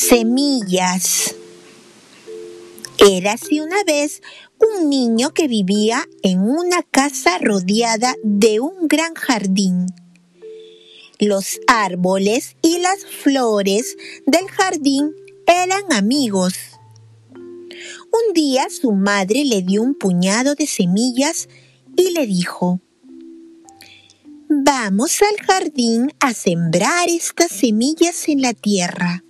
Semillas. Érase una vez un niño que vivía en una casa rodeada de un gran jardín. Los árboles y las flores del jardín eran amigos. Un día su madre le dio un puñado de semillas y le dijo, Vamos al jardín a sembrar estas semillas en la tierra.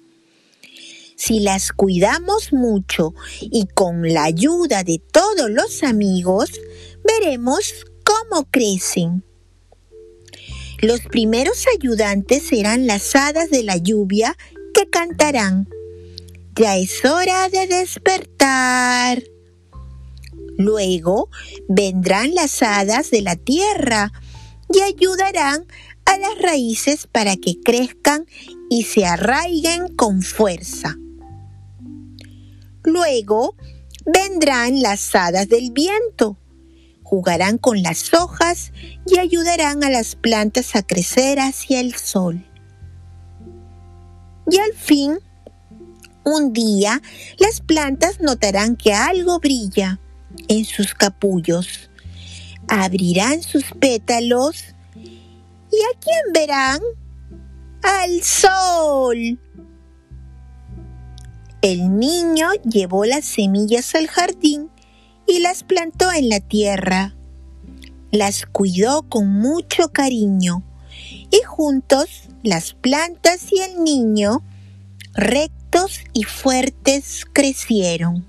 Si las cuidamos mucho y con la ayuda de todos los amigos, veremos cómo crecen. Los primeros ayudantes serán las hadas de la lluvia que cantarán. Ya es hora de despertar. Luego vendrán las hadas de la tierra y ayudarán a las raíces para que crezcan y se arraiguen con fuerza. Luego vendrán las hadas del viento. Jugarán con las hojas y ayudarán a las plantas a crecer hacia el sol. Y al fin, un día, las plantas notarán que algo brilla en sus capullos. Abrirán sus pétalos y ¿a quién verán? Al sol. El niño llevó las semillas al jardín y las plantó en la tierra. Las cuidó con mucho cariño y juntos las plantas y el niño, rectos y fuertes, crecieron.